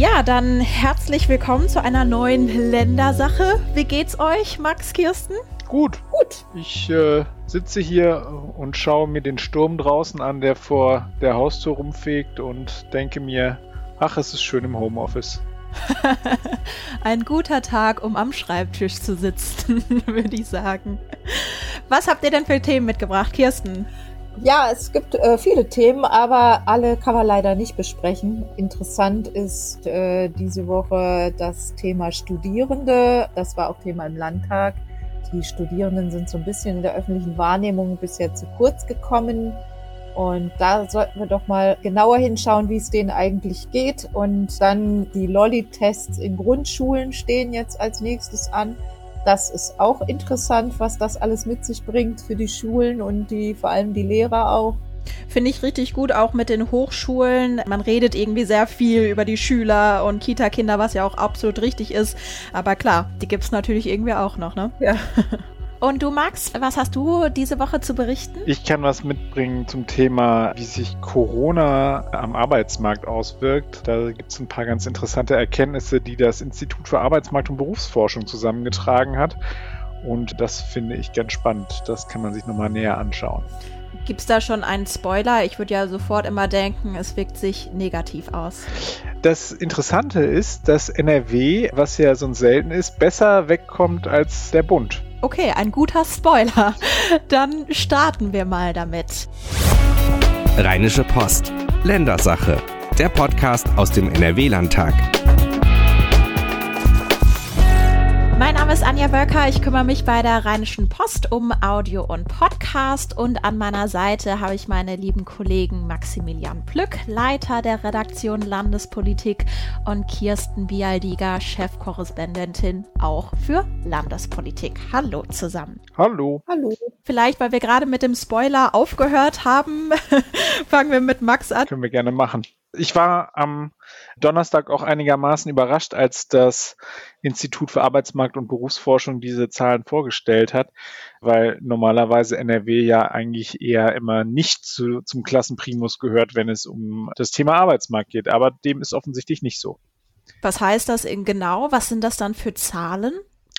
Ja, dann herzlich willkommen zu einer neuen Ländersache. Wie geht's euch, Max Kirsten? Gut. Gut. Ich äh, sitze hier und schaue mir den Sturm draußen an, der vor der Haustür rumfegt und denke mir, ach, es ist schön im Homeoffice. Ein guter Tag, um am Schreibtisch zu sitzen, würde ich sagen. Was habt ihr denn für Themen mitgebracht, Kirsten? Ja, es gibt äh, viele Themen, aber alle kann man leider nicht besprechen. Interessant ist äh, diese Woche das Thema Studierende. Das war auch Thema im Landtag. Die Studierenden sind so ein bisschen in der öffentlichen Wahrnehmung bisher zu kurz gekommen. Und da sollten wir doch mal genauer hinschauen, wie es denen eigentlich geht. Und dann die Lolli-Tests in Grundschulen stehen jetzt als nächstes an. Das ist auch interessant, was das alles mit sich bringt für die Schulen und die, vor allem die Lehrer auch. Finde ich richtig gut, auch mit den Hochschulen. Man redet irgendwie sehr viel über die Schüler und Kita-Kinder, was ja auch absolut richtig ist. Aber klar, die gibt es natürlich irgendwie auch noch, ne? Ja. Und du, Max, was hast du diese Woche zu berichten? Ich kann was mitbringen zum Thema, wie sich Corona am Arbeitsmarkt auswirkt. Da gibt es ein paar ganz interessante Erkenntnisse, die das Institut für Arbeitsmarkt und Berufsforschung zusammengetragen hat. Und das finde ich ganz spannend. Das kann man sich nochmal näher anschauen. Gibt es da schon einen Spoiler? Ich würde ja sofort immer denken, es wirkt sich negativ aus. Das Interessante ist, dass NRW, was ja so selten ist, besser wegkommt als der Bund. Okay, ein guter Spoiler. Dann starten wir mal damit. Rheinische Post. Ländersache. Der Podcast aus dem NRW-Landtag. Mein Name ist Anja Böcker. Ich kümmere mich bei der Rheinischen Post um Audio und Podcast. Und an meiner Seite habe ich meine lieben Kollegen Maximilian Plück, Leiter der Redaktion Landespolitik, und Kirsten Bialdiger, Chefkorrespondentin auch für Landespolitik. Hallo zusammen. Hallo. Hallo. Vielleicht, weil wir gerade mit dem Spoiler aufgehört haben, fangen wir mit Max an. Können wir gerne machen. Ich war am Donnerstag auch einigermaßen überrascht, als das Institut für Arbeitsmarkt und Berufsforschung diese Zahlen vorgestellt hat, weil normalerweise NRW ja eigentlich eher immer nicht zu, zum Klassenprimus gehört, wenn es um das Thema Arbeitsmarkt geht. Aber dem ist offensichtlich nicht so. Was heißt das genau? Was sind das dann für Zahlen?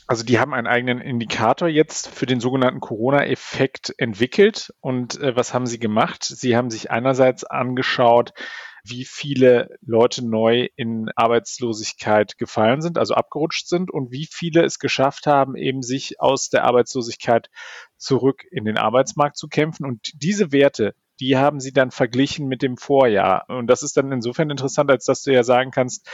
Also die haben einen eigenen Indikator jetzt für den sogenannten Corona-Effekt entwickelt. Und äh, was haben sie gemacht? Sie haben sich einerseits angeschaut, wie viele Leute neu in Arbeitslosigkeit gefallen sind, also abgerutscht sind und wie viele es geschafft haben, eben sich aus der Arbeitslosigkeit zurück in den Arbeitsmarkt zu kämpfen. Und diese Werte, die haben sie dann verglichen mit dem Vorjahr. Und das ist dann insofern interessant, als dass du ja sagen kannst,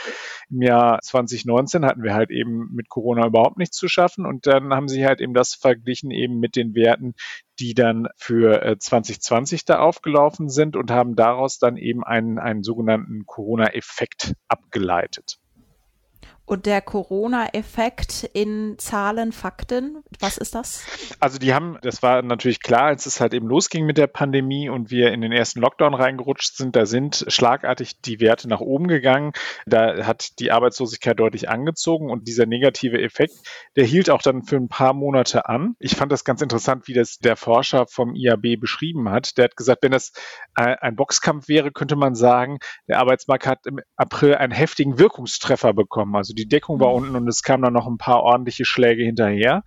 im Jahr 2019 hatten wir halt eben mit Corona überhaupt nichts zu schaffen. Und dann haben sie halt eben das verglichen eben mit den Werten, die dann für 2020 äh, da aufgelaufen sind und haben daraus dann eben einen, einen sogenannten Corona-Effekt abgeleitet. Und der Corona-Effekt in Zahlen, Fakten, was ist das? Also die haben, das war natürlich klar, als es halt eben losging mit der Pandemie und wir in den ersten Lockdown reingerutscht sind, da sind schlagartig die Werte nach oben gegangen. Da hat die Arbeitslosigkeit deutlich angezogen und dieser negative Effekt, der hielt auch dann für ein paar Monate an. Ich fand das ganz interessant, wie das der Forscher vom IAB beschrieben hat. Der hat gesagt, wenn das ein Boxkampf wäre, könnte man sagen, der Arbeitsmarkt hat im April einen heftigen Wirkungstreffer bekommen. Also die Deckung war mhm. unten und es kamen dann noch ein paar ordentliche Schläge hinterher.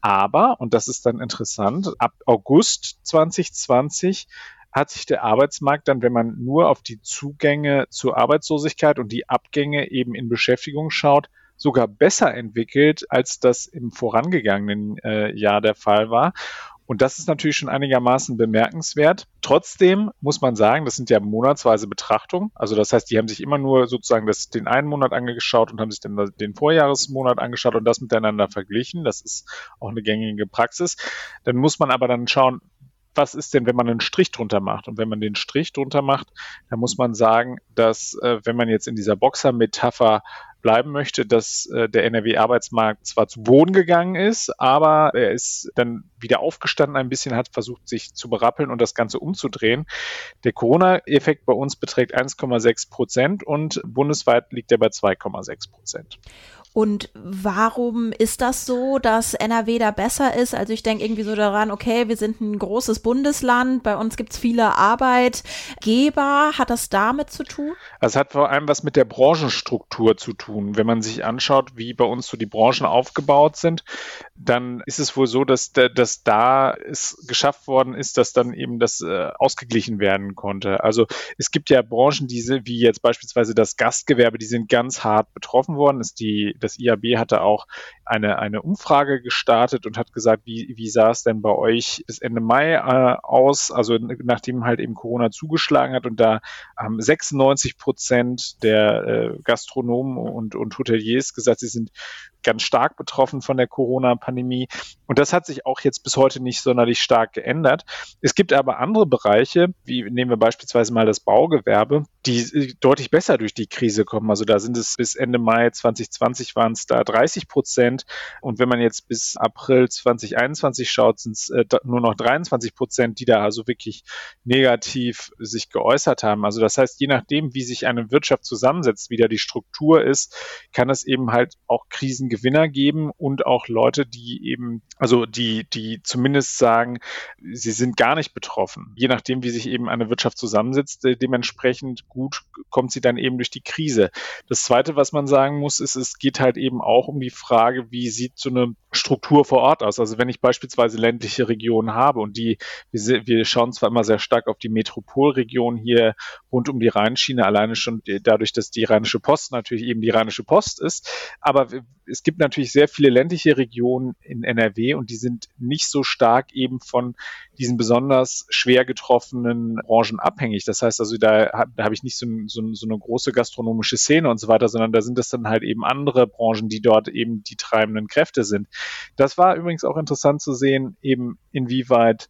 Aber, und das ist dann interessant, ab August 2020 hat sich der Arbeitsmarkt dann, wenn man nur auf die Zugänge zur Arbeitslosigkeit und die Abgänge eben in Beschäftigung schaut, sogar besser entwickelt, als das im vorangegangenen äh, Jahr der Fall war. Und das ist natürlich schon einigermaßen bemerkenswert. Trotzdem muss man sagen, das sind ja monatsweise Betrachtungen. Also das heißt, die haben sich immer nur sozusagen das, den einen Monat angeschaut und haben sich dann den Vorjahresmonat angeschaut und das miteinander verglichen. Das ist auch eine gängige Praxis. Dann muss man aber dann schauen, was ist denn, wenn man einen Strich drunter macht? Und wenn man den Strich drunter macht, dann muss man sagen, dass äh, wenn man jetzt in dieser Boxer-Metapher bleiben möchte, dass äh, der NRW-Arbeitsmarkt zwar zu Boden gegangen ist, aber er ist dann wieder aufgestanden ein bisschen, hat versucht, sich zu berappeln und das Ganze umzudrehen. Der Corona-Effekt bei uns beträgt 1,6 Prozent und bundesweit liegt er bei 2,6 Prozent. Und warum ist das so, dass NRW da besser ist? Also ich denke irgendwie so daran, okay, wir sind ein großes Bundesland, bei uns gibt es viele Arbeitgeber. Hat das damit zu tun? Also es hat vor allem was mit der Branchenstruktur zu tun. Wenn man sich anschaut, wie bei uns so die Branchen aufgebaut sind, dann ist es wohl so, dass, dass da es geschafft worden ist, dass dann eben das äh, ausgeglichen werden konnte. Also es gibt ja Branchen, diese, wie jetzt beispielsweise das Gastgewerbe, die sind ganz hart betroffen worden. Ist die, das IAB hatte auch eine, eine Umfrage gestartet und hat gesagt, wie, wie sah es denn bei euch bis Ende Mai äh, aus? Also nachdem halt eben Corona zugeschlagen hat und da haben 96 Prozent der äh, Gastronomen und, und Hoteliers gesagt, sie sind ganz stark betroffen von der Corona-Pandemie. Und das hat sich auch jetzt bis heute nicht sonderlich stark geändert. Es gibt aber andere Bereiche, wie nehmen wir beispielsweise mal das Baugewerbe, die äh, deutlich besser durch die Krise kommen. Also da sind es bis Ende Mai 2020 waren es da 30 Prozent. Und wenn man jetzt bis April 2021 schaut, sind es äh, nur noch 23 Prozent, die da also wirklich negativ sich geäußert haben. Also das heißt, je nachdem, wie sich eine Wirtschaft zusammensetzt, wie da die Struktur ist, kann es eben halt auch Krisengewinner geben und auch Leute, die eben, also die, die zumindest sagen, sie sind gar nicht betroffen. Je nachdem, wie sich eben eine Wirtschaft zusammensetzt, äh, dementsprechend gut kommt sie dann eben durch die Krise. Das Zweite, was man sagen muss, ist, es geht halt eben auch um die Frage, wie sieht so eine Struktur vor Ort aus. Also wenn ich beispielsweise ländliche Regionen habe und die, wir, wir schauen zwar immer sehr stark auf die Metropolregion hier rund um die Rheinschiene, alleine schon dadurch, dass die Rheinische Post natürlich eben die Rheinische Post ist, aber es gibt natürlich sehr viele ländliche Regionen in NRW und die sind nicht so stark eben von diesen besonders schwer getroffenen Branchen abhängig. Das heißt also, da, da habe ich nicht so, so, so eine große gastronomische Szene und so weiter, sondern da sind es dann halt eben andere Branchen, die dort eben die treibenden Kräfte sind. Das war übrigens auch interessant zu sehen, eben inwieweit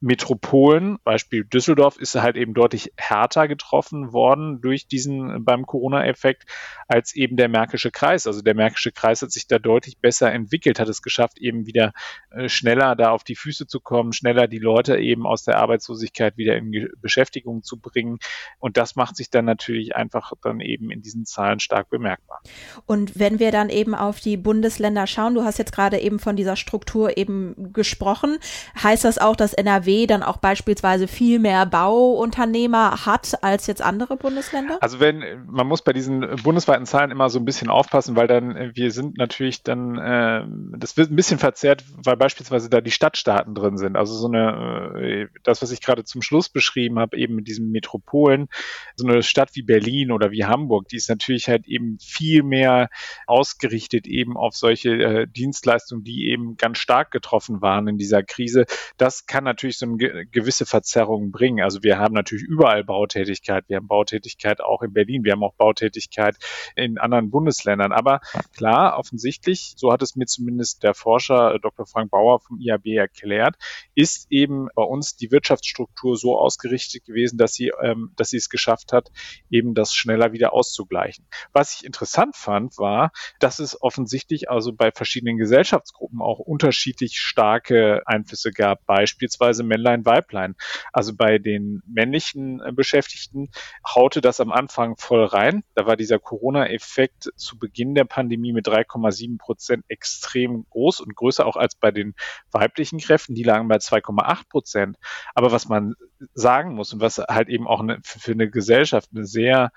Metropolen, Beispiel Düsseldorf, ist halt eben deutlich härter getroffen worden durch diesen beim Corona-Effekt als eben der Märkische Kreis. Also der Märkische Kreis hat sich da deutlich besser entwickelt, hat es geschafft, eben wieder äh, schneller da auf die Füße zu kommen, schneller die Leute eben aus der Arbeitslosigkeit wieder in Beschäftigung zu bringen. Und das macht sich dann natürlich einfach dann eben in diesen Zahlen stark bemerkbar. Und wenn wir dann eben auf die Bundesländer schauen, du hast jetzt gerade eben von dieser Struktur eben gesprochen, heißt das auch, dass NRW NRW dann auch beispielsweise viel mehr Bauunternehmer hat als jetzt andere Bundesländer? Also wenn, man muss bei diesen bundesweiten Zahlen immer so ein bisschen aufpassen, weil dann, äh, wir sind natürlich dann, äh, das wird ein bisschen verzerrt, weil beispielsweise da die Stadtstaaten drin sind. Also so eine, äh, das, was ich gerade zum Schluss beschrieben habe, eben mit diesen Metropolen, so eine Stadt wie Berlin oder wie Hamburg, die ist natürlich halt eben viel mehr ausgerichtet eben auf solche äh, Dienstleistungen, die eben ganz stark getroffen waren in dieser Krise. Das kann natürlich natürlich so eine gewisse Verzerrung bringen. Also wir haben natürlich überall Bautätigkeit. Wir haben Bautätigkeit auch in Berlin. Wir haben auch Bautätigkeit in anderen Bundesländern. Aber klar, offensichtlich, so hat es mir zumindest der Forscher äh, Dr. Frank Bauer vom IAB erklärt, ist eben bei uns die Wirtschaftsstruktur so ausgerichtet gewesen, dass sie, ähm, dass sie es geschafft hat, eben das schneller wieder auszugleichen. Was ich interessant fand, war, dass es offensichtlich also bei verschiedenen Gesellschaftsgruppen auch unterschiedlich starke Einflüsse gab. Beispielsweise Männlein, Weiblein. Also bei den männlichen äh, Beschäftigten haute das am Anfang voll rein. Da war dieser Corona-Effekt zu Beginn der Pandemie mit 3,7 Prozent extrem groß und größer auch als bei den weiblichen Kräften. Die lagen bei 2,8 Prozent. Aber was man sagen muss und was halt eben auch eine, für eine Gesellschaft eine sehr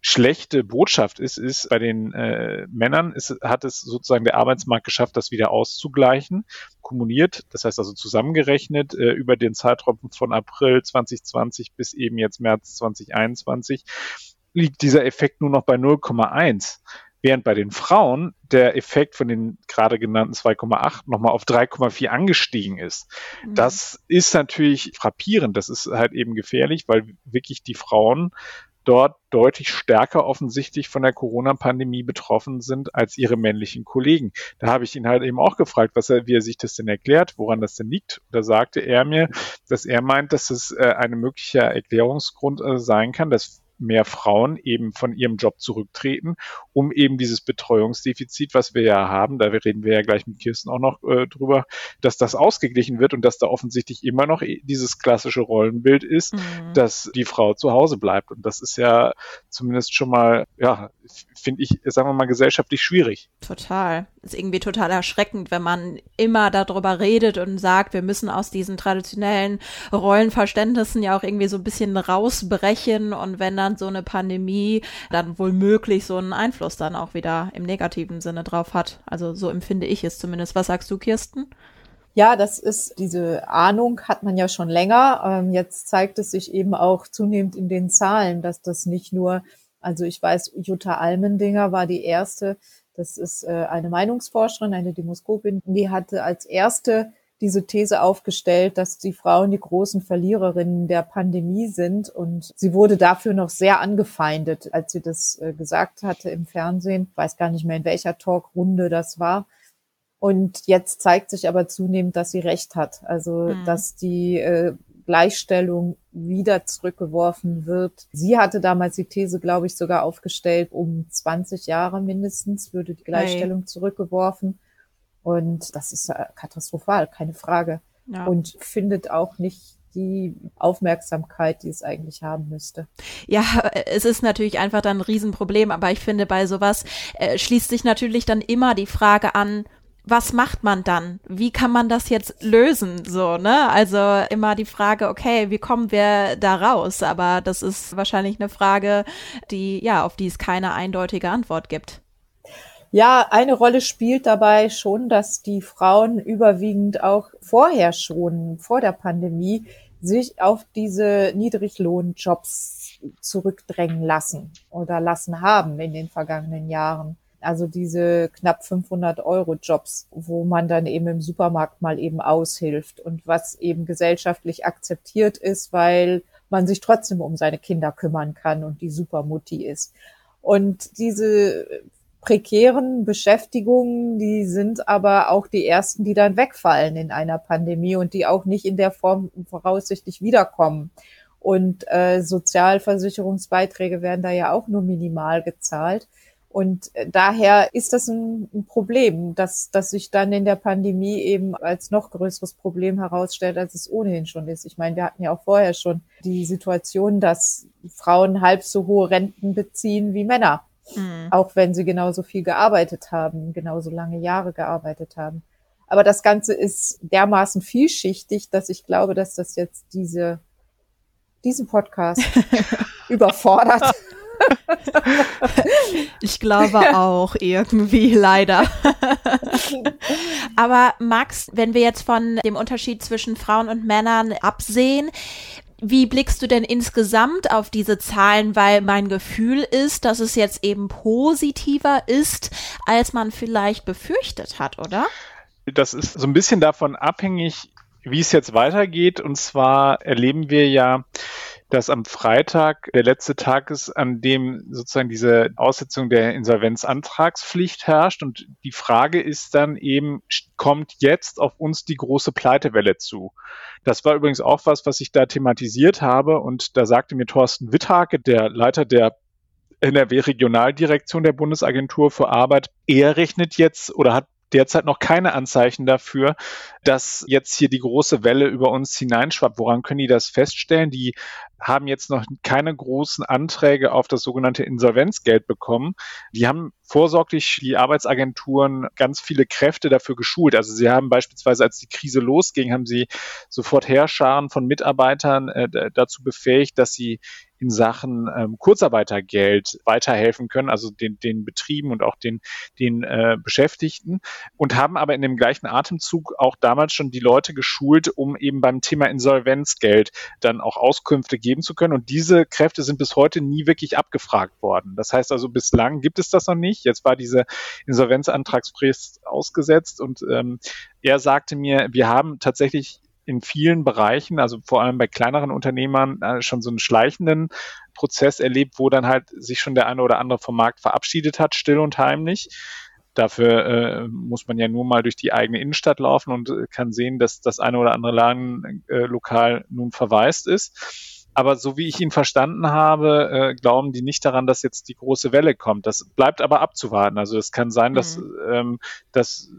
schlechte Botschaft ist, ist bei den äh, Männern ist, hat es sozusagen der Arbeitsmarkt geschafft, das wieder auszugleichen, kumuliert, das heißt also zusammengerechnet äh, über den Zeitraum von April 2020 bis eben jetzt März 2021 liegt dieser Effekt nur noch bei 0,1. Während bei den Frauen der Effekt von den gerade genannten 2,8 nochmal auf 3,4 angestiegen ist. Mhm. Das ist natürlich frappierend. Das ist halt eben gefährlich, weil wirklich die Frauen dort deutlich stärker offensichtlich von der Corona-Pandemie betroffen sind als ihre männlichen Kollegen. Da habe ich ihn halt eben auch gefragt, was er, wie er sich das denn erklärt, woran das denn liegt. Da sagte er mir, dass er meint, dass es äh, ein möglicher Erklärungsgrund äh, sein kann, dass mehr Frauen eben von ihrem Job zurücktreten, um eben dieses Betreuungsdefizit, was wir ja haben, da reden wir ja gleich mit Kirsten auch noch äh, drüber, dass das ausgeglichen wird und dass da offensichtlich immer noch dieses klassische Rollenbild ist, mhm. dass die Frau zu Hause bleibt. Und das ist ja zumindest schon mal, ja, finde ich, sagen wir mal, gesellschaftlich schwierig. Total. Ist irgendwie total erschreckend, wenn man immer darüber redet und sagt, wir müssen aus diesen traditionellen Rollenverständnissen ja auch irgendwie so ein bisschen rausbrechen und wenn dann so eine Pandemie dann wohl möglich so einen Einfluss dann auch wieder im negativen Sinne drauf hat. Also so empfinde ich es zumindest. Was sagst du, Kirsten? Ja, das ist diese Ahnung hat man ja schon länger. Ähm, jetzt zeigt es sich eben auch zunehmend in den Zahlen, dass das nicht nur, also ich weiß, Jutta Almendinger war die erste, das ist äh, eine Meinungsforscherin, eine Demoskopin, die hatte als erste diese These aufgestellt, dass die Frauen die großen Verliererinnen der Pandemie sind. Und sie wurde dafür noch sehr angefeindet, als sie das äh, gesagt hatte im Fernsehen. Ich weiß gar nicht mehr, in welcher Talkrunde das war. Und jetzt zeigt sich aber zunehmend, dass sie recht hat. Also, mhm. dass die äh, Gleichstellung wieder zurückgeworfen wird. Sie hatte damals die These, glaube ich, sogar aufgestellt, um 20 Jahre mindestens würde die Gleichstellung hey. zurückgeworfen. Und das ist katastrophal, keine Frage. Ja. Und findet auch nicht die Aufmerksamkeit, die es eigentlich haben müsste. Ja, es ist natürlich einfach dann ein Riesenproblem, aber ich finde, bei sowas äh, schließt sich natürlich dann immer die Frage an, was macht man dann? Wie kann man das jetzt lösen? So, ne? Also immer die Frage, okay, wie kommen wir da raus? Aber das ist wahrscheinlich eine Frage, die, ja, auf die es keine eindeutige Antwort gibt. Ja, eine Rolle spielt dabei schon, dass die Frauen überwiegend auch vorher schon, vor der Pandemie, sich auf diese Niedriglohnjobs zurückdrängen lassen oder lassen haben in den vergangenen Jahren. Also diese knapp 500 Euro Jobs, wo man dann eben im Supermarkt mal eben aushilft und was eben gesellschaftlich akzeptiert ist, weil man sich trotzdem um seine Kinder kümmern kann und die Supermutti ist. Und diese prekären Beschäftigungen, die sind aber auch die ersten, die dann wegfallen in einer Pandemie und die auch nicht in der Form voraussichtlich wiederkommen. Und äh, Sozialversicherungsbeiträge werden da ja auch nur minimal gezahlt. Und äh, daher ist das ein, ein, Problem, dass, dass sich dann in der Pandemie eben als noch größeres Problem herausstellt, als es ohnehin schon ist. Ich meine, wir hatten ja auch vorher schon die Situation, dass Frauen halb so hohe Renten beziehen wie Männer. Mhm. Auch wenn sie genauso viel gearbeitet haben, genauso lange Jahre gearbeitet haben. Aber das Ganze ist dermaßen vielschichtig, dass ich glaube, dass das jetzt diese, diesen Podcast überfordert. ich glaube auch irgendwie, leider. Aber Max, wenn wir jetzt von dem Unterschied zwischen Frauen und Männern absehen, wie blickst du denn insgesamt auf diese Zahlen? Weil mein Gefühl ist, dass es jetzt eben positiver ist, als man vielleicht befürchtet hat, oder? Das ist so ein bisschen davon abhängig, wie es jetzt weitergeht. Und zwar erleben wir ja, dass am Freitag der letzte Tag ist, an dem sozusagen diese Aussetzung der Insolvenzantragspflicht herrscht. Und die Frage ist dann eben, kommt jetzt auf uns die große Pleitewelle zu? Das war übrigens auch was, was ich da thematisiert habe. Und da sagte mir Thorsten Witthake, der Leiter der NRW-Regionaldirektion der Bundesagentur für Arbeit, er rechnet jetzt oder hat derzeit noch keine Anzeichen dafür, dass jetzt hier die große Welle über uns hineinschwappt. Woran können die das feststellen? Die haben jetzt noch keine großen Anträge auf das sogenannte Insolvenzgeld bekommen. Die haben vorsorglich die Arbeitsagenturen ganz viele Kräfte dafür geschult. Also sie haben beispielsweise, als die Krise losging, haben sie sofort Heerscharen von Mitarbeitern äh, dazu befähigt, dass sie in Sachen ähm, Kurzarbeitergeld weiterhelfen können, also den, den Betrieben und auch den, den äh, Beschäftigten und haben aber in dem gleichen Atemzug auch damals schon die Leute geschult, um eben beim Thema Insolvenzgeld dann auch Auskünfte geben zu können. Und diese Kräfte sind bis heute nie wirklich abgefragt worden. Das heißt also, bislang gibt es das noch nicht. Jetzt war diese Insolvenzantragsfrist ausgesetzt und ähm, er sagte mir, wir haben tatsächlich in vielen Bereichen, also vor allem bei kleineren Unternehmern, äh, schon so einen schleichenden Prozess erlebt, wo dann halt sich schon der eine oder andere vom Markt verabschiedet hat, still und heimlich. Dafür äh, muss man ja nur mal durch die eigene Innenstadt laufen und äh, kann sehen, dass das eine oder andere Ladenlokal äh, nun verwaist ist. Aber so wie ich ihn verstanden habe, äh, glauben die nicht daran, dass jetzt die große Welle kommt. Das bleibt aber abzuwarten. Also es kann sein, dass, mhm. ähm, dass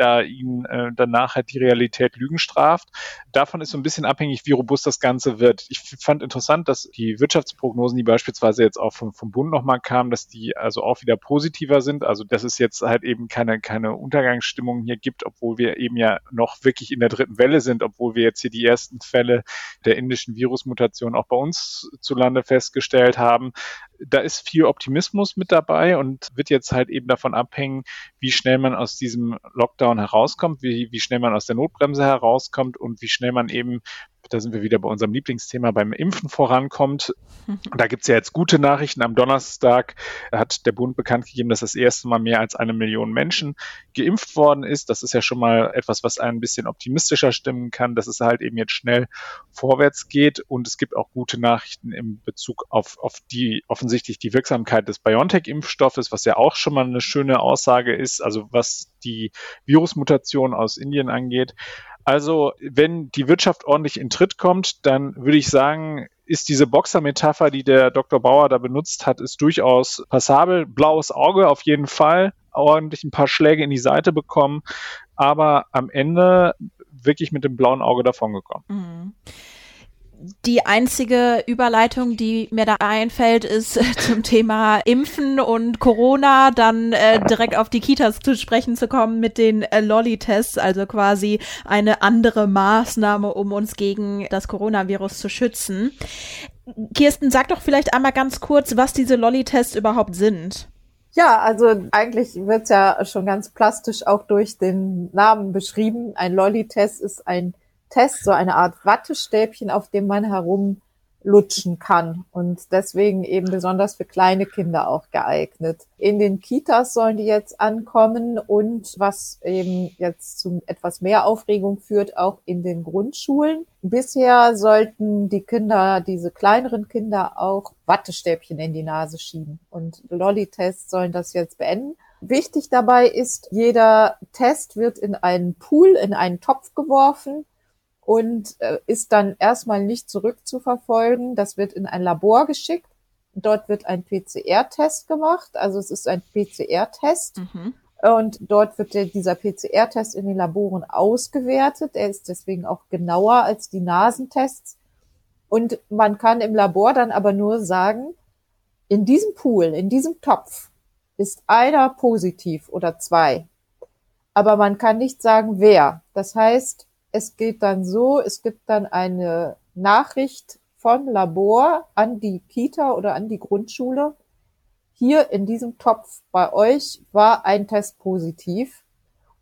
da ihn äh, danach halt die Realität Lügen straft. Davon ist so ein bisschen abhängig, wie robust das Ganze wird. Ich fand interessant, dass die Wirtschaftsprognosen, die beispielsweise jetzt auch vom, vom Bund nochmal kamen, dass die also auch wieder positiver sind. Also dass es jetzt halt eben keine, keine Untergangsstimmung hier gibt, obwohl wir eben ja noch wirklich in der dritten Welle sind, obwohl wir jetzt hier die ersten Fälle der indischen Virusmutation auch bei uns zu Lande festgestellt haben da ist viel Optimismus mit dabei und wird jetzt halt eben davon abhängen, wie schnell man aus diesem Lockdown herauskommt, wie, wie schnell man aus der Notbremse herauskommt und wie schnell man eben da sind wir wieder bei unserem Lieblingsthema beim Impfen vorankommt. Da gibt es ja jetzt gute Nachrichten. Am Donnerstag hat der Bund bekannt gegeben, dass das erste Mal mehr als eine Million Menschen geimpft worden ist. Das ist ja schon mal etwas, was einen ein bisschen optimistischer stimmen kann, dass es halt eben jetzt schnell vorwärts geht. Und es gibt auch gute Nachrichten im Bezug auf, auf die offensichtlich die Wirksamkeit des BioNTech-Impfstoffes, was ja auch schon mal eine schöne Aussage ist, also was die Virusmutation aus Indien angeht. Also, wenn die Wirtschaft ordentlich in Tritt kommt, dann würde ich sagen, ist diese Boxer-Metapher, die der Dr. Bauer da benutzt hat, ist durchaus passabel. Blaues Auge auf jeden Fall, ordentlich ein paar Schläge in die Seite bekommen, aber am Ende wirklich mit dem blauen Auge davongekommen. Mhm die einzige Überleitung, die mir da einfällt, ist zum Thema Impfen und Corona, dann äh, direkt auf die Kitas zu sprechen zu kommen mit den äh, Lolli-Tests, also quasi eine andere Maßnahme, um uns gegen das Coronavirus zu schützen. Kirsten, sag doch vielleicht einmal ganz kurz, was diese Lolli-Tests überhaupt sind. Ja, also eigentlich wird's ja schon ganz plastisch auch durch den Namen beschrieben. Ein Lolli-Test ist ein Test, so eine Art Wattestäbchen, auf dem man herumlutschen kann und deswegen eben besonders für kleine Kinder auch geeignet. In den Kitas sollen die jetzt ankommen und was eben jetzt zu etwas mehr Aufregung führt, auch in den Grundschulen. Bisher sollten die Kinder, diese kleineren Kinder auch Wattestäbchen in die Nase schieben und Lolli-Tests sollen das jetzt beenden. Wichtig dabei ist, jeder Test wird in einen Pool, in einen Topf geworfen und äh, ist dann erstmal nicht zurückzuverfolgen. Das wird in ein Labor geschickt. Dort wird ein PCR-Test gemacht. Also es ist ein PCR-Test. Mhm. Und dort wird der, dieser PCR-Test in den Laboren ausgewertet. Er ist deswegen auch genauer als die Nasentests. Und man kann im Labor dann aber nur sagen, in diesem Pool, in diesem Topf ist einer positiv oder zwei. Aber man kann nicht sagen, wer. Das heißt, es geht dann so, es gibt dann eine Nachricht vom Labor an die Kita oder an die Grundschule. Hier in diesem Topf bei euch war ein Test positiv.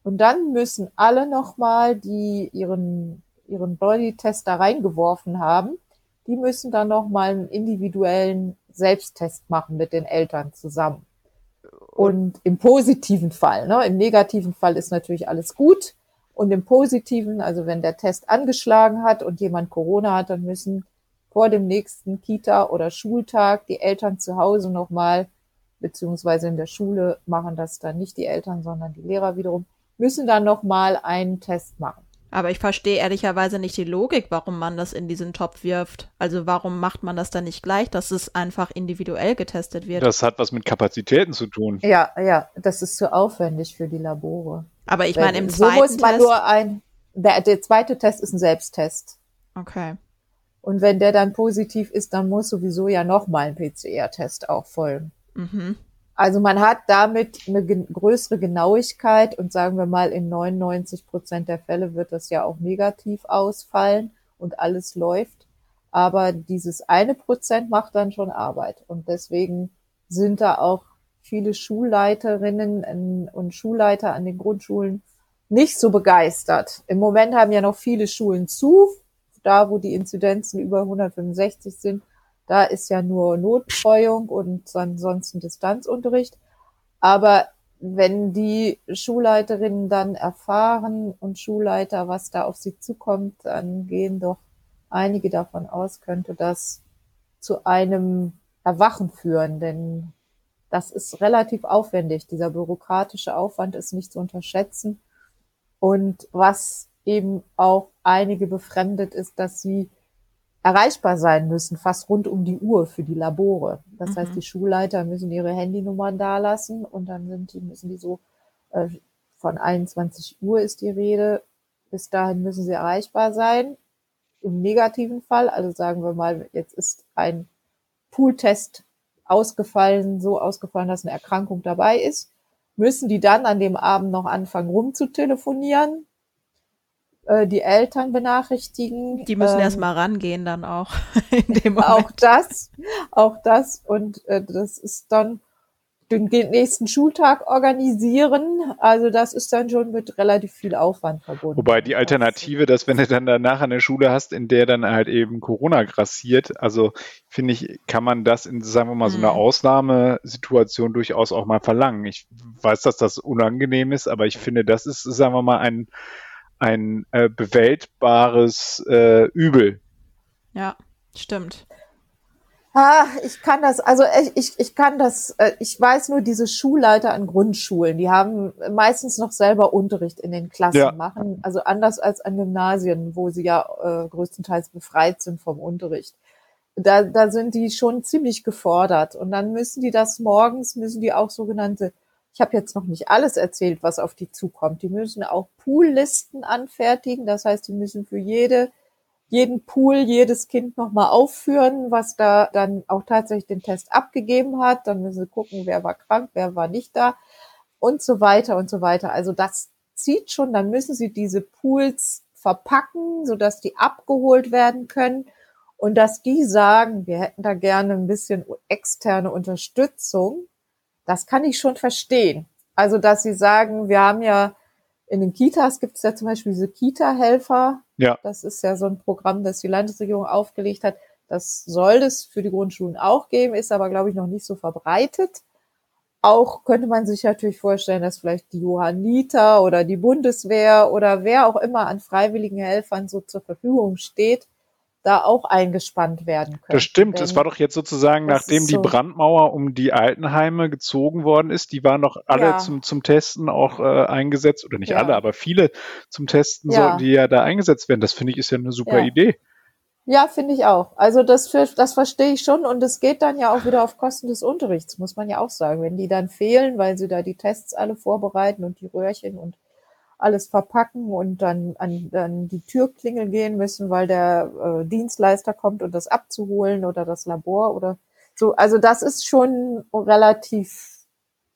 Und dann müssen alle nochmal, die ihren, ihren Body-Test da reingeworfen haben, die müssen dann nochmal einen individuellen Selbsttest machen mit den Eltern zusammen. Und im positiven Fall, ne, im negativen Fall ist natürlich alles gut. Und im Positiven, also wenn der Test angeschlagen hat und jemand Corona hat, dann müssen vor dem nächsten Kita- oder Schultag die Eltern zu Hause nochmal, beziehungsweise in der Schule machen das dann nicht die Eltern, sondern die Lehrer wiederum, müssen dann nochmal einen Test machen. Aber ich verstehe ehrlicherweise nicht die Logik, warum man das in diesen Topf wirft. Also warum macht man das dann nicht gleich, dass es einfach individuell getestet wird? Das hat was mit Kapazitäten zu tun. Ja, ja, das ist zu aufwendig für die Labore. Aber ich meine, im zweiten so muss man Test nur ein, der, der zweite Test ist ein Selbsttest. Okay. Und wenn der dann positiv ist, dann muss sowieso ja nochmal ein PCR-Test auch folgen. Mhm. Also man hat damit eine größere Genauigkeit und sagen wir mal, in 99 Prozent der Fälle wird das ja auch negativ ausfallen und alles läuft. Aber dieses eine Prozent macht dann schon Arbeit. Und deswegen sind da auch viele Schulleiterinnen und Schulleiter an den Grundschulen nicht so begeistert. Im Moment haben ja noch viele Schulen zu, da wo die Inzidenzen über 165 sind. Da ist ja nur Notbetreuung und ansonsten Distanzunterricht. Aber wenn die Schulleiterinnen dann erfahren und Schulleiter, was da auf sie zukommt, dann gehen doch einige davon aus, könnte das zu einem Erwachen führen. Denn das ist relativ aufwendig. Dieser bürokratische Aufwand ist nicht zu unterschätzen. Und was eben auch einige befremdet ist, dass sie erreichbar sein müssen, fast rund um die Uhr für die Labore. Das mhm. heißt, die Schulleiter müssen ihre Handynummern dalassen und dann sind die, müssen die so, äh, von 21 Uhr ist die Rede, bis dahin müssen sie erreichbar sein. Im negativen Fall, also sagen wir mal, jetzt ist ein Pooltest ausgefallen, so ausgefallen, dass eine Erkrankung dabei ist, müssen die dann an dem Abend noch anfangen rumzutelefonieren, äh, die Eltern benachrichtigen. Die müssen ähm, erstmal rangehen dann auch. in dem Moment. Auch das, auch das und äh, das ist dann den nächsten Schultag organisieren. Also das ist dann schon mit relativ viel Aufwand verbunden. Wobei die Alternative, dass wenn du dann danach eine Schule hast, in der dann halt eben Corona grassiert, also finde ich, kann man das in, sagen wir mal, so einer mhm. Ausnahmesituation durchaus auch mal verlangen. Ich weiß, dass das unangenehm ist, aber ich finde, das ist, sagen wir mal, ein, ein äh, bewältbares äh, Übel. Ja, stimmt. Ah, ich kann das, also ich, ich kann das, äh, ich weiß nur, diese Schulleiter an Grundschulen, die haben meistens noch selber Unterricht in den Klassen ja. machen, also anders als an Gymnasien, wo sie ja äh, größtenteils befreit sind vom Unterricht. Da, da sind die schon ziemlich gefordert und dann müssen die das morgens, müssen die auch sogenannte, ich habe jetzt noch nicht alles erzählt, was auf die zukommt, die müssen auch Poollisten anfertigen, das heißt, die müssen für jede jeden Pool, jedes Kind nochmal aufführen, was da dann auch tatsächlich den Test abgegeben hat. Dann müssen sie gucken, wer war krank, wer war nicht da und so weiter und so weiter. Also das zieht schon, dann müssen sie diese Pools verpacken, sodass die abgeholt werden können und dass die sagen, wir hätten da gerne ein bisschen externe Unterstützung. Das kann ich schon verstehen. Also, dass sie sagen, wir haben ja in den Kitas gibt es ja zum Beispiel diese Kita-Helfer. Ja. Das ist ja so ein Programm, das die Landesregierung aufgelegt hat. Das soll es für die Grundschulen auch geben, ist aber, glaube ich, noch nicht so verbreitet. Auch könnte man sich natürlich vorstellen, dass vielleicht die Johanniter oder die Bundeswehr oder wer auch immer an freiwilligen Helfern so zur Verfügung steht, da auch eingespannt werden können. Das stimmt. Es war doch jetzt sozusagen, nachdem so die Brandmauer um die Altenheime gezogen worden ist, die waren doch alle ja. zum, zum Testen auch äh, eingesetzt, oder nicht ja. alle, aber viele zum Testen, ja. So, die ja da eingesetzt werden. Das finde ich ist ja eine super Idee. Ja, finde ich auch. Also das, für, das verstehe ich schon und es geht dann ja auch wieder auf Kosten des Unterrichts, muss man ja auch sagen. Wenn die dann fehlen, weil sie da die Tests alle vorbereiten und die Röhrchen und alles verpacken und dann an, an die Türklingel gehen müssen, weil der äh, Dienstleister kommt, um das abzuholen oder das Labor oder so. Also das ist schon relativ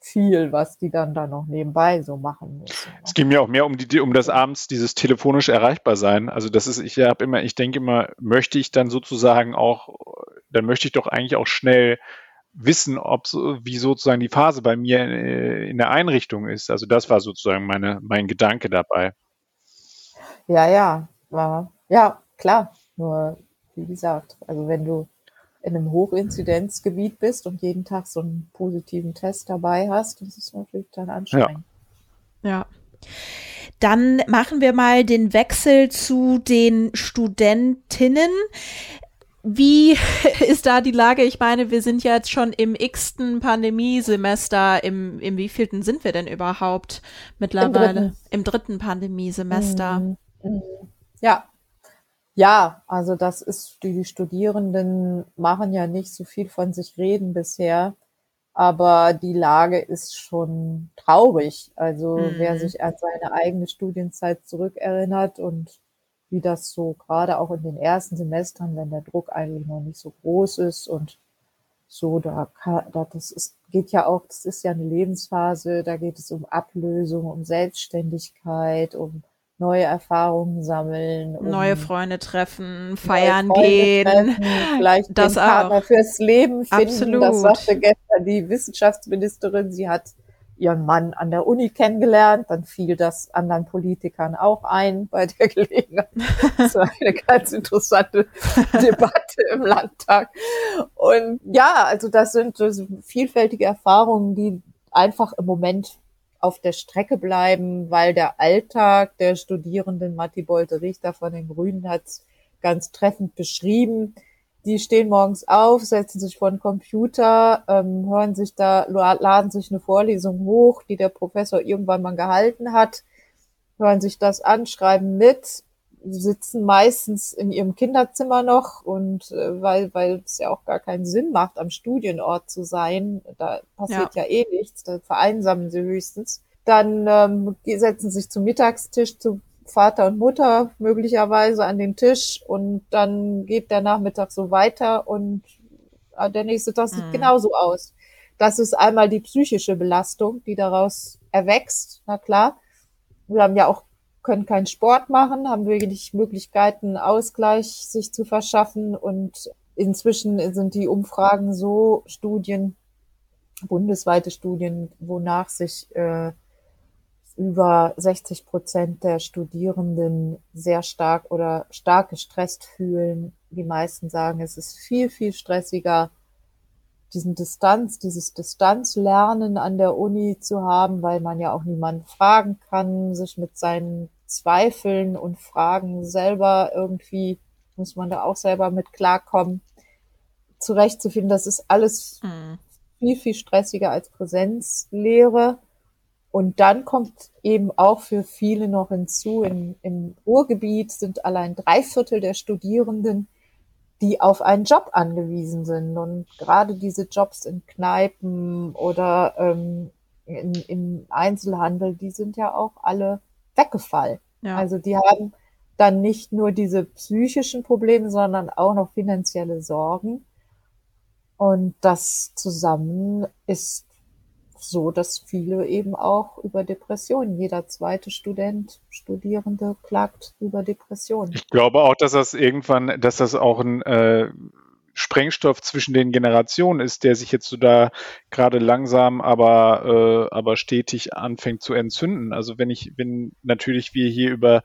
viel, was die dann da noch nebenbei so machen müssen. Es ging mir auch mehr um die, um das abends dieses telefonisch erreichbar sein. Also das ist, ich habe immer, ich denke immer, möchte ich dann sozusagen auch, dann möchte ich doch eigentlich auch schnell wissen, ob so, wie sozusagen die Phase bei mir äh, in der Einrichtung ist. Also das war sozusagen meine, mein Gedanke dabei. Ja, ja, war, ja, klar. Nur, wie gesagt, also wenn du in einem Hochinzidenzgebiet bist und jeden Tag so einen positiven Test dabei hast, das ist natürlich dann anstrengend. Ja. ja. Dann machen wir mal den Wechsel zu den Studentinnen. Wie ist da die Lage? Ich meine, wir sind jetzt schon im x-ten Pandemiesemester. Im, im wievielten sind wir denn überhaupt mittlerweile? Im dritten, Im dritten Pandemiesemester. Mhm. Mhm. Ja. Ja, also das ist, die Studierenden machen ja nicht so viel von sich reden bisher. Aber die Lage ist schon traurig. Also mhm. wer sich an seine eigene Studienzeit zurückerinnert und wie das so gerade auch in den ersten Semestern, wenn der Druck eigentlich noch nicht so groß ist und so, da, da das ist, geht ja auch, das ist ja eine Lebensphase, da geht es um Ablösung, um Selbstständigkeit, um neue Erfahrungen sammeln, um neue Freunde treffen, feiern Freunde gehen, treffen, vielleicht das den Partner auch. fürs Leben finden. Absolut. Das sagte gestern die Wissenschaftsministerin. Sie hat ihren Mann an der Uni kennengelernt, dann fiel das anderen Politikern auch ein bei der Gelegenheit. Das war eine ganz interessante Debatte im Landtag. Und ja, also das sind so vielfältige Erfahrungen, die einfach im Moment auf der Strecke bleiben, weil der Alltag der Studierenden, Matti Bolte-Richter von den Grünen hat es ganz treffend beschrieben, die stehen morgens auf, setzen sich vor den Computer, ähm, hören sich da, laden sich eine Vorlesung hoch, die der Professor irgendwann mal gehalten hat, hören sich das an, schreiben mit, sitzen meistens in ihrem Kinderzimmer noch und äh, weil, weil es ja auch gar keinen Sinn macht, am Studienort zu sein, da passiert ja, ja eh nichts, da vereinsamen sie höchstens. Dann ähm, setzen sich zum Mittagstisch zu Vater und Mutter möglicherweise an den Tisch und dann geht der Nachmittag so weiter und äh, der nächste Tag sieht mhm. genauso aus. Das ist einmal die psychische Belastung, die daraus erwächst, na klar. Wir haben ja auch können keinen Sport machen, haben wenig Möglichkeiten, Ausgleich sich zu verschaffen. Und inzwischen sind die Umfragen so Studien, bundesweite Studien, wonach sich äh, über 60 Prozent der Studierenden sehr stark oder stark gestresst fühlen. Die meisten sagen, es ist viel, viel stressiger, diesen Distanz, dieses Distanzlernen an der Uni zu haben, weil man ja auch niemanden fragen kann, sich mit seinen Zweifeln und Fragen selber irgendwie, muss man da auch selber mit klarkommen, zurechtzufinden. Das ist alles mhm. viel, viel stressiger als Präsenzlehre. Und dann kommt eben auch für viele noch hinzu, in, im Ruhrgebiet sind allein drei Viertel der Studierenden, die auf einen Job angewiesen sind. Und gerade diese Jobs in Kneipen oder ähm, in, im Einzelhandel, die sind ja auch alle weggefallen. Ja. Also die haben dann nicht nur diese psychischen Probleme, sondern auch noch finanzielle Sorgen. Und das zusammen ist so, dass viele eben auch über Depressionen, jeder zweite Student, Studierende klagt über Depressionen. Ich glaube auch, dass das irgendwann, dass das auch ein äh, Sprengstoff zwischen den Generationen ist, der sich jetzt so da gerade langsam, aber äh, aber stetig anfängt zu entzünden. Also wenn ich, wenn natürlich wir hier über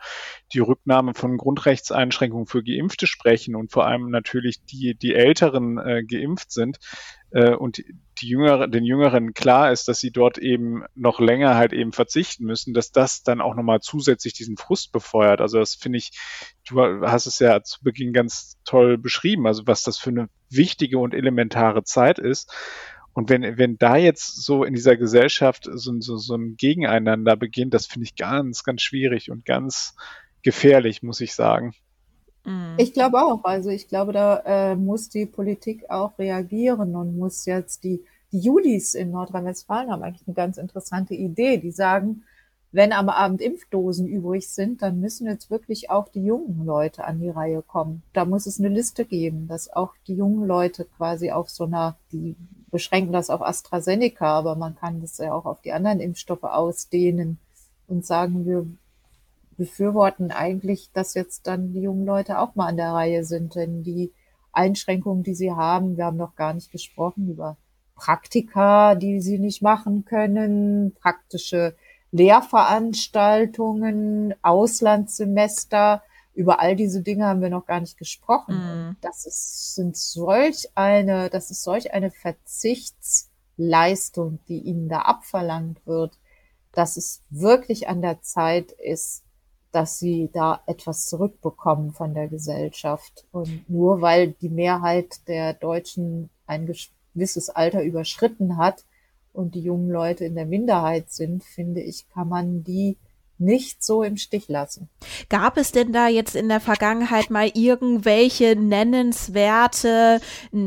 die Rücknahme von Grundrechtseinschränkungen für Geimpfte sprechen und vor allem natürlich die die Älteren äh, geimpft sind, äh, und die Jüngere, den Jüngeren klar ist, dass sie dort eben noch länger halt eben verzichten müssen, dass das dann auch nochmal zusätzlich diesen Frust befeuert. Also das finde ich, du hast es ja zu Beginn ganz toll beschrieben, also was das für eine wichtige und elementare Zeit ist. Und wenn, wenn da jetzt so in dieser Gesellschaft so, so, so ein Gegeneinander beginnt, das finde ich ganz, ganz schwierig und ganz gefährlich, muss ich sagen. Mhm. Ich glaube auch. Also ich glaube, da äh, muss die Politik auch reagieren und muss jetzt die, die Julis in Nordrhein-Westfalen haben eigentlich eine ganz interessante Idee. Die sagen, wenn am Abend Impfdosen übrig sind, dann müssen jetzt wirklich auch die jungen Leute an die Reihe kommen. Da muss es eine Liste geben, dass auch die jungen Leute quasi auf so einer, die beschränken das auf AstraZeneca, aber man kann das ja auch auf die anderen Impfstoffe ausdehnen und sagen, wir befürworten eigentlich, dass jetzt dann die jungen Leute auch mal an der Reihe sind, denn die Einschränkungen, die sie haben, wir haben noch gar nicht gesprochen über Praktika, die sie nicht machen können, praktische Lehrveranstaltungen, Auslandssemester, über all diese Dinge haben wir noch gar nicht gesprochen. Mm. Das ist, sind solch eine, das ist solch eine Verzichtsleistung, die ihnen da abverlangt wird, dass es wirklich an der Zeit ist, dass sie da etwas zurückbekommen von der Gesellschaft. Und nur weil die Mehrheit der Deutschen ein gewisses Alter überschritten hat und die jungen Leute in der Minderheit sind, finde ich, kann man die nicht so im Stich lassen. Gab es denn da jetzt in der Vergangenheit mal irgendwelche nennenswerte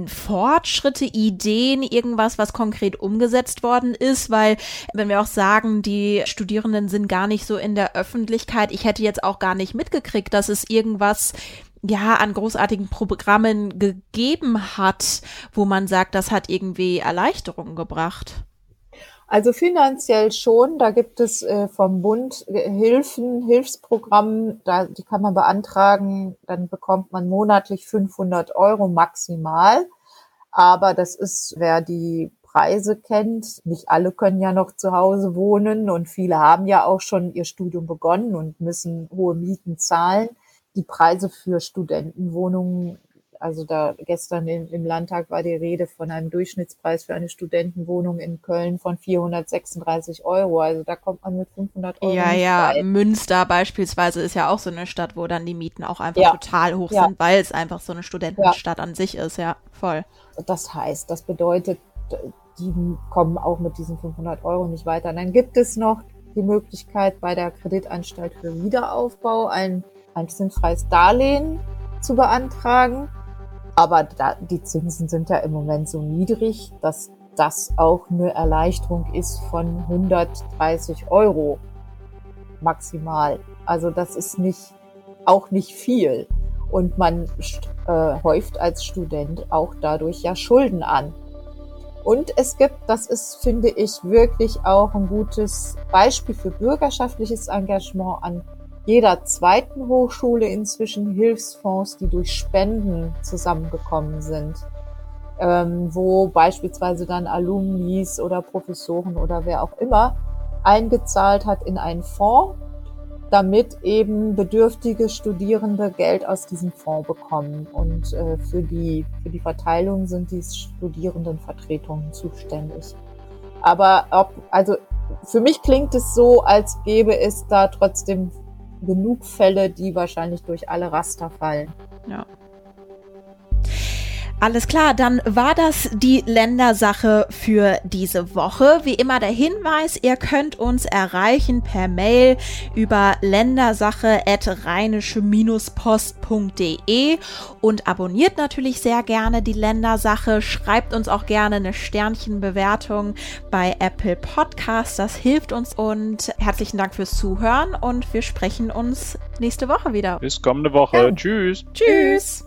Fortschritte, Ideen, irgendwas, was konkret umgesetzt worden ist? Weil, wenn wir auch sagen, die Studierenden sind gar nicht so in der Öffentlichkeit, ich hätte jetzt auch gar nicht mitgekriegt, dass es irgendwas ja, an großartigen Programmen gegeben hat, wo man sagt, das hat irgendwie Erleichterungen gebracht. Also finanziell schon. Da gibt es äh, vom Bund äh, Hilfen, Hilfsprogramm, da, die kann man beantragen. Dann bekommt man monatlich 500 Euro maximal. Aber das ist, wer die Preise kennt. Nicht alle können ja noch zu Hause wohnen und viele haben ja auch schon ihr Studium begonnen und müssen hohe Mieten zahlen. Die Preise für Studentenwohnungen also da gestern in, im Landtag war die Rede von einem Durchschnittspreis für eine Studentenwohnung in Köln von 436 Euro. Also da kommt man mit 500 Euro. Ja, ja. Weit. Münster beispielsweise ist ja auch so eine Stadt, wo dann die Mieten auch einfach ja. total hoch ja. sind, weil es einfach so eine Studentenstadt ja. an sich ist. Ja, voll. Das heißt, das bedeutet, die kommen auch mit diesen 500 Euro nicht weiter. Und dann gibt es noch die Möglichkeit bei der Kreditanstalt für Wiederaufbau ein ein zinsfreies Darlehen zu beantragen. Aber da, die Zinsen sind ja im Moment so niedrig, dass das auch eine Erleichterung ist von 130 Euro maximal. Also das ist nicht, auch nicht viel. Und man äh, häuft als Student auch dadurch ja Schulden an. Und es gibt, das ist, finde ich, wirklich auch ein gutes Beispiel für bürgerschaftliches Engagement an jeder zweiten Hochschule inzwischen Hilfsfonds, die durch Spenden zusammengekommen sind, ähm, wo beispielsweise dann Alumnis oder Professoren oder wer auch immer eingezahlt hat in einen Fonds damit eben bedürftige Studierende Geld aus diesem Fonds bekommen. Und äh, für, die, für die Verteilung sind die Studierendenvertretungen zuständig. Aber ob, also für mich klingt es so, als gäbe es da trotzdem genug Fälle, die wahrscheinlich durch alle Raster fallen. Ja. Alles klar, dann war das die Ländersache für diese Woche. Wie immer der Hinweis, ihr könnt uns erreichen per Mail über ländersache.rheinische-post.de und abonniert natürlich sehr gerne die Ländersache. Schreibt uns auch gerne eine Sternchenbewertung bei Apple Podcasts. Das hilft uns und herzlichen Dank fürs Zuhören und wir sprechen uns nächste Woche wieder. Bis kommende Woche. Ja. Tschüss. Tschüss.